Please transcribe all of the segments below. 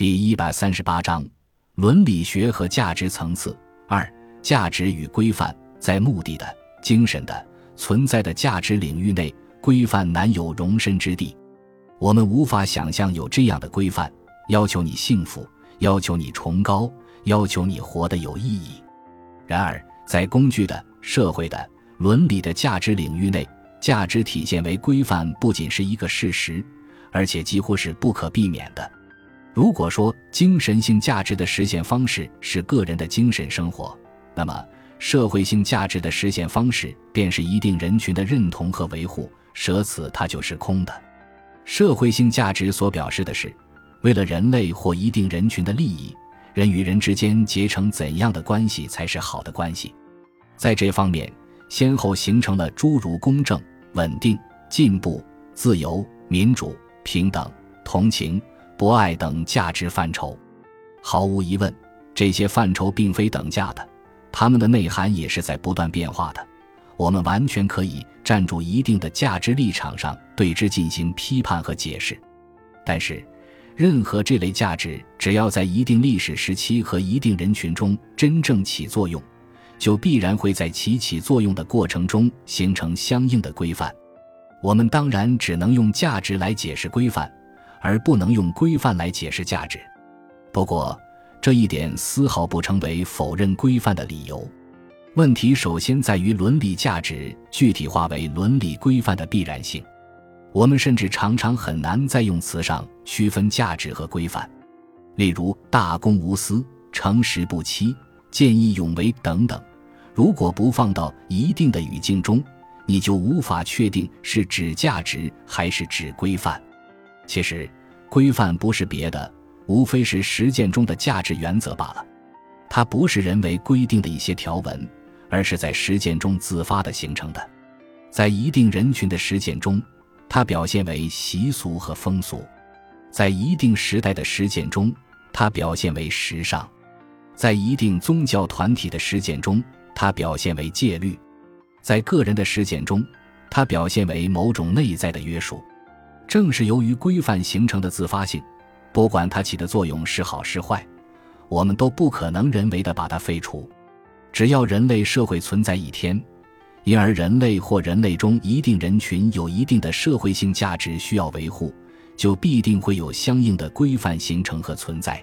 第一百三十八章：伦理学和价值层次。二、价值与规范，在目的的、精神的、存在的价值领域内，规范难有容身之地。我们无法想象有这样的规范，要求你幸福，要求你崇高，要求你活得有意义。然而，在工具的、社会的、伦理的价值领域内，价值体现为规范不仅是一个事实，而且几乎是不可避免的。如果说精神性价值的实现方式是个人的精神生活，那么社会性价值的实现方式便是一定人群的认同和维护。舍此，它就是空的。社会性价值所表示的是，为了人类或一定人群的利益，人与人之间结成怎样的关系才是好的关系。在这方面。先后形成了诸如公正、稳定、进步、自由、民主、平等、同情、博爱等价值范畴。毫无疑问，这些范畴并非等价的，它们的内涵也是在不断变化的。我们完全可以站住一定的价值立场上对之进行批判和解释。但是，任何这类价值，只要在一定历史时期和一定人群中真正起作用。就必然会在其起作用的过程中形成相应的规范。我们当然只能用价值来解释规范，而不能用规范来解释价值。不过，这一点丝毫不成为否认规范的理由。问题首先在于伦理价值具体化为伦理规范的必然性。我们甚至常常很难在用词上区分价值和规范。例如，大公无私、诚实不欺、见义勇为等等。如果不放到一定的语境中，你就无法确定是指价值还是指规范。其实，规范不是别的，无非是实践中的价值原则罢了。它不是人为规定的一些条文，而是在实践中自发的形成的。在一定人群的实践中，它表现为习俗和风俗；在一定时代的实践中，它表现为时尚；在一定宗教团体的实践中。它表现为戒律，在个人的实践中，它表现为某种内在的约束。正是由于规范形成的自发性，不管它起的作用是好是坏，我们都不可能人为的把它废除。只要人类社会存在一天，因而人类或人类中一定人群有一定的社会性价值需要维护，就必定会有相应的规范形成和存在。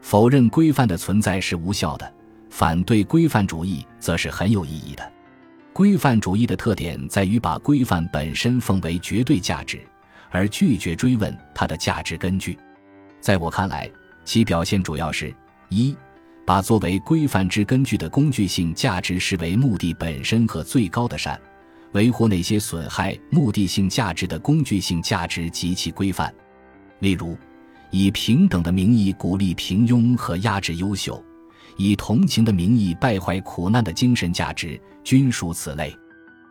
否认规范的存在是无效的。反对规范主义则是很有意义的。规范主义的特点在于把规范本身奉为绝对价值，而拒绝追问它的价值根据。在我看来，其表现主要是：一，把作为规范之根据的工具性价值视为目的本身和最高的善，维护那些损害目的性价值的工具性价值及其规范。例如，以平等的名义鼓励平庸和压制优秀。以同情的名义败坏苦难的精神价值，均属此类。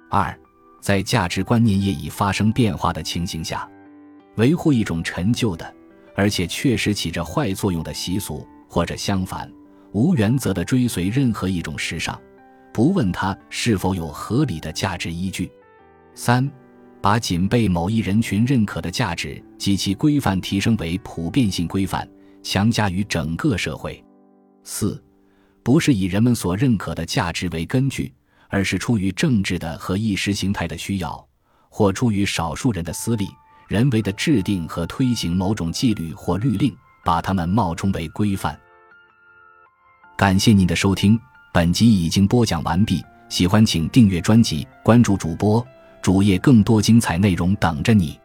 二，在价值观念业已发生变化的情形下，维护一种陈旧的，而且确实起着坏作用的习俗，或者相反，无原则的追随任何一种时尚，不问它是否有合理的价值依据。三，把仅被某一人群认可的价值及其规范提升为普遍性规范，强加于整个社会。四。不是以人们所认可的价值为根据，而是出于政治的和意识形态的需要，或出于少数人的私利，人为的制定和推行某种纪律或律令，把它们冒充为规范。感谢您的收听，本集已经播讲完毕。喜欢请订阅专辑，关注主播主页，更多精彩内容等着你。